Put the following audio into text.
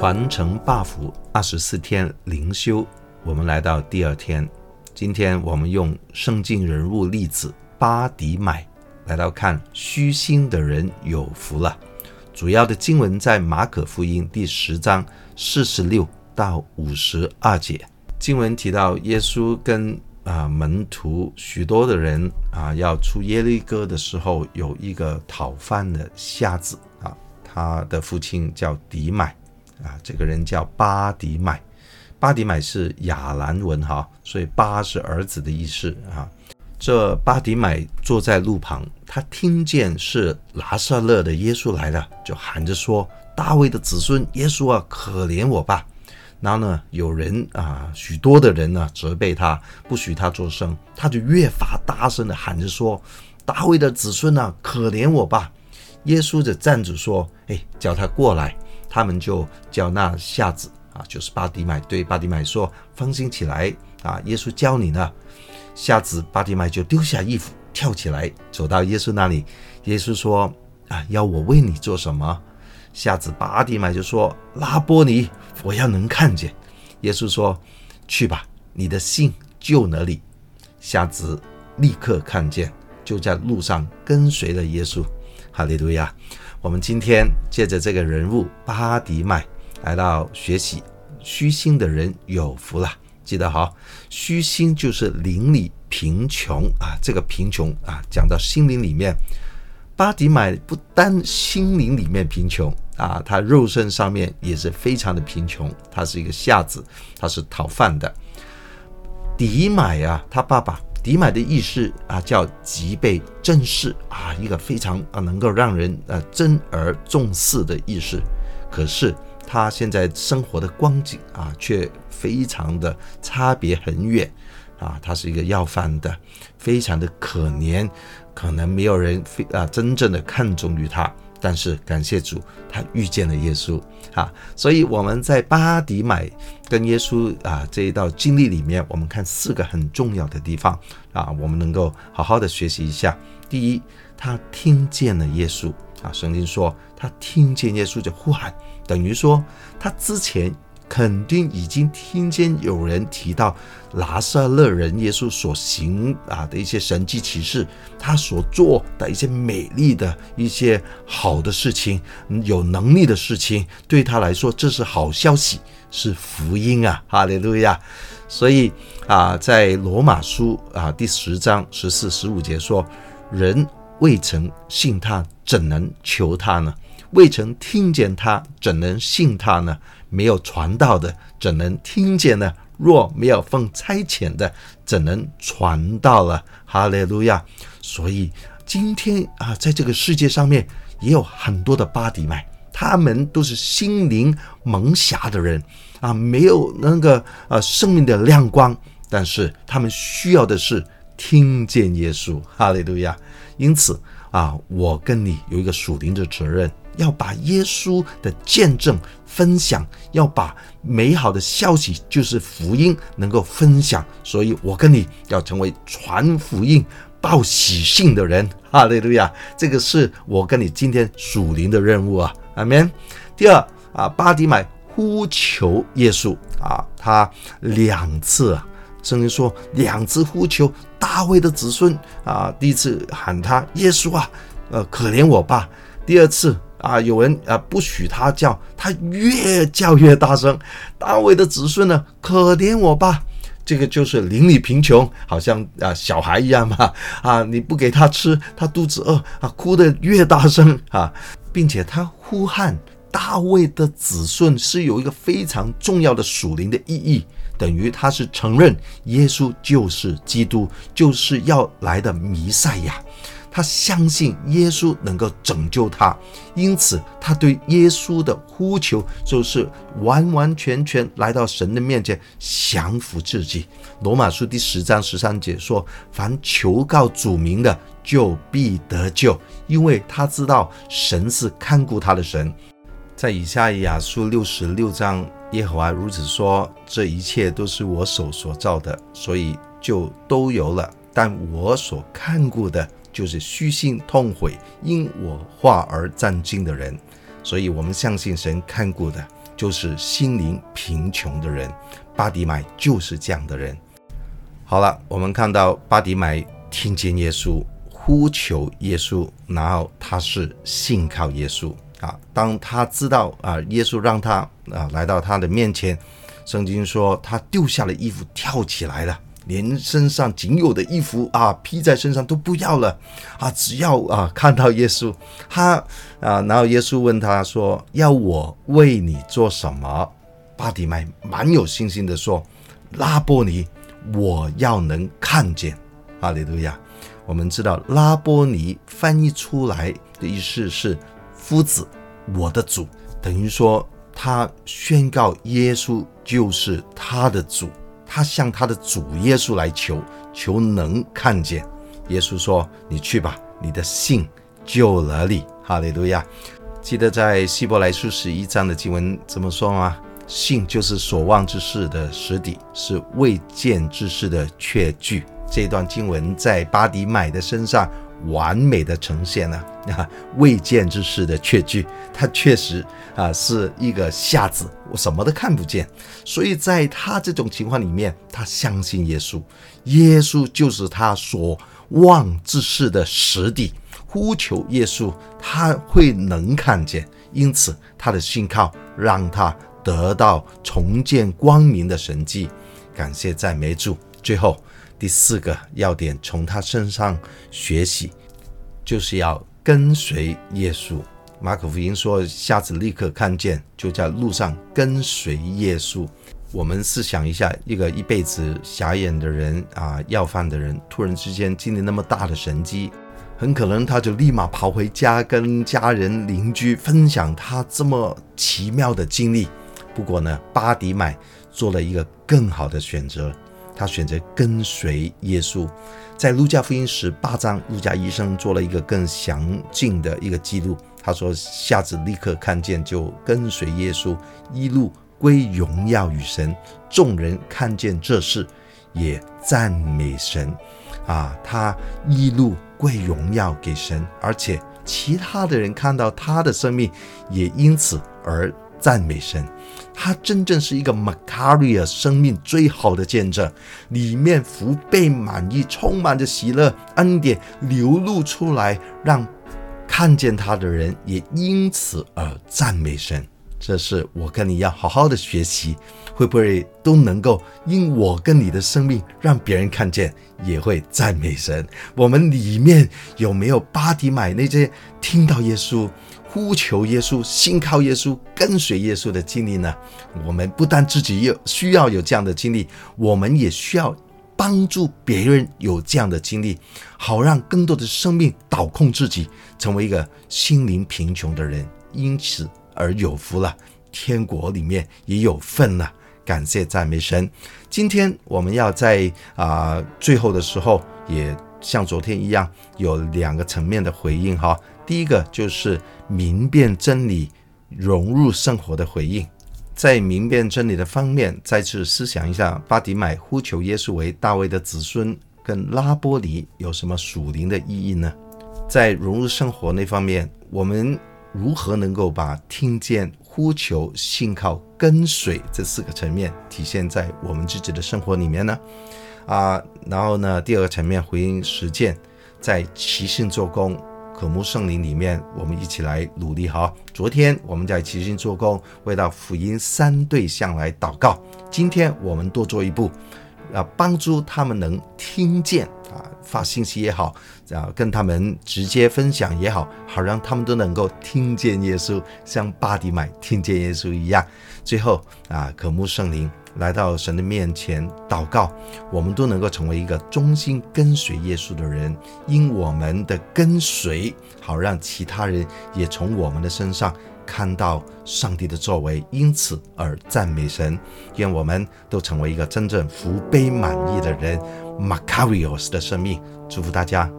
传承 buff 二十四天灵修，我们来到第二天。今天我们用圣经人物例子巴底买来到看虚心的人有福了。主要的经文在马可福音第十章四十六到五十二节。经文提到耶稣跟啊、门徒许多的人啊要出耶利哥的时候，有一个讨饭的瞎子啊，他的父亲叫底买。啊，这个人叫巴迪买，巴迪买是亚兰文哈，所以巴是儿子的意思啊。这巴迪买坐在路旁，他听见是拿撒勒的耶稣来了，就喊着说：“大卫的子孙耶稣啊，可怜我吧！”然后呢，有人啊，许多的人呢责备他，不许他作声，他就越发大声的喊着说：“大卫的子孙啊，可怜我吧！”耶稣就站着说：“哎，叫他过来。”他们就叫那瞎子啊，就是巴底买，对巴底买说：“放心起来啊，耶稣教你呢。”瞎子巴底买就丢下衣服，跳起来，走到耶稣那里。耶稣说：“啊，要我为你做什么？”瞎子巴底买就说：“拉波尼，我要能看见。”耶稣说：“去吧，你的信救了你。”瞎子立刻看见，就在路上跟随了耶稣。哈利路亚。我们今天借着这个人物巴迪麦来到学习，虚心的人有福了。记得哈，虚心就是邻里贫穷啊。这个贫穷啊，讲到心灵里面，巴迪买不单心灵里面贫穷啊，他肉身上面也是非常的贫穷。他是一个瞎子，他是讨饭的。迪买啊，他爸爸。迪买的意思啊，叫极被珍视啊，一个非常啊能够让人呃珍而重视的意思。可是他现在生活的光景啊，却非常的差别很远啊。他是一个要饭的，非常的可怜，可能没有人非啊真正的看重于他。但是感谢主，他遇见了耶稣啊，所以我们在巴迪买跟耶稣啊这一道经历里面，我们看四个很重要的地方啊，我们能够好好的学习一下。第一，他听见了耶稣啊，圣经说他听见耶稣就呼喊，等于说他之前。肯定已经听见有人提到拿撒勒人耶稣所行啊的一些神迹奇事，他所做的一些美丽的一些好的事情，有能力的事情，对他来说这是好消息，是福音啊，哈利路亚！所以啊，在罗马书啊第十章十四、十五节说：“人未曾信他，怎能求他呢？未曾听见他，怎能信他呢？”没有传道的，怎能听见呢？若没有奉差遣的，怎能传道了？哈利路亚！所以今天啊，在这个世界上面也有很多的巴底买，他们都是心灵蒙瞎的人啊，没有那个呃生命的亮光，但是他们需要的是听见耶稣。哈利路亚！因此啊，我跟你有一个属灵的责任。要把耶稣的见证分享，要把美好的消息，就是福音，能够分享。所以，我跟你要成为传福音、报喜信的人。哈利路亚！这个是我跟你今天属灵的任务啊。阿门。第二啊，巴底买呼求耶稣啊，他两次啊，圣经说两次呼求大卫的子孙啊。第一次喊他耶稣啊，呃，可怜我吧。第二次。啊，有人啊不许他叫，他越叫越大声。大卫的子孙呢，可怜我吧！这个就是邻里贫穷，好像啊小孩一样嘛。啊，你不给他吃，他肚子饿啊，哭得越大声啊，并且他呼喊大卫的子孙是有一个非常重要的属灵的意义，等于他是承认耶稣就是基督，就是要来的弥赛亚。他相信耶稣能够拯救他，因此他对耶稣的呼求就是完完全全来到神的面前降服自己。罗马书第十章十三节说：“凡求告主名的，就必得救，因为他知道神是看顾他的神。”在以下亚书六十六章，耶和华如此说：“这一切都是我手所造的，所以就都有了。但我所看顾的。”就是虚心痛悔，因我话而战兢的人，所以我们相信神看顾的，就是心灵贫穷的人。巴底买就是这样的人。好了，我们看到巴底买听见耶稣呼求耶稣，然后他是信靠耶稣啊。当他知道啊，耶稣让他啊来到他的面前，圣经说他丢下了衣服，跳起来了。连身上仅有的衣服啊，披在身上都不要了啊！只要啊看到耶稣，他啊，然后耶稣问他说：“要我为你做什么？”巴底买蛮有信心的说：“拉波尼，我要能看见。”哈利路亚！我们知道拉波尼翻译出来的意思是夫子，我的主，等于说他宣告耶稣就是他的主。他向他的主耶稣来求，求能看见。耶稣说：“你去吧，你的信救了你。”哈利路亚！记得在希伯来书十一章的经文怎么说吗？信就是所望之事的实底，是未见之事的确据。这段经文在巴迪买的身上。完美的呈现了 啊，未见之事的确据，他确实啊是一个瞎子，我什么都看不见，所以在他这种情况里面，他相信耶稣，耶稣就是他所望之事的实底，呼求耶稣，他会能看见，因此他的信靠让他得到重见光明的神迹，感谢赞美主。最后。第四个要点，从他身上学习，就是要跟随耶稣。马可福音说，瞎子立刻看见，就在路上跟随耶稣。我们试想一下，一个一辈子瞎眼的人啊，要饭的人，突然之间经历那么大的神迹，很可能他就立马跑回家，跟家人邻居分享他这么奇妙的经历。不过呢，巴迪买做了一个更好的选择。他选择跟随耶稣，在路加福音十八章，路加医生做了一个更详尽的一个记录。他说，瞎子立刻看见，就跟随耶稣，一路归荣耀与神。众人看见这事，也赞美神。啊，他一路归荣耀给神，而且其他的人看到他的生命，也因此而赞美神。他真正是一个 Macarius 生命最好的见证，里面福杯满溢，充满着喜乐，恩典流露出来，让看见他的人也因此而赞美神。这是我跟你要好好的学习，会不会都能够因我跟你的生命，让别人看见也会赞美神？我们里面有没有巴底买那些听到耶稣？呼求耶稣，信靠耶稣，跟随耶稣的经历呢？我们不但自己有需要有这样的经历，我们也需要帮助别人有这样的经历，好让更多的生命倒空自己，成为一个心灵贫穷的人，因此而有福了，天国里面也有份了。感谢赞美神！今天我们要在啊、最后的时候，也像昨天一样，有两个层面的回应哈。第一个就是明辨真理、融入生活的回应。在明辨真理的方面，再次思想一下，巴底买呼求耶稣为大卫的子孙，跟拉波尼有什么属灵的意义呢？在融入生活那方面，我们如何能够把听见、呼求、信靠、跟随这四个层面体现在我们自己的生活里面呢？啊，然后呢，第二个层面回应实践，在齐心做工。渴慕圣灵里面，我们一起来努力哈。昨天我们在齐心做工，为到福音三对象来祷告。今天我们多做一步，啊，帮助他们能听见啊，发信息也好，啊，跟他们直接分享也好，好让他们都能够听见耶稣，像巴底买听见耶稣一样。最后啊，渴慕圣灵。来到神的面前祷告，我们都能够成为一个忠心跟随耶稣的人。因我们的跟随，好让其他人也从我们的身上看到上帝的作为，因此而赞美神。愿我们都成为一个真正福杯满溢的人，Macarius 的生命。祝福大家。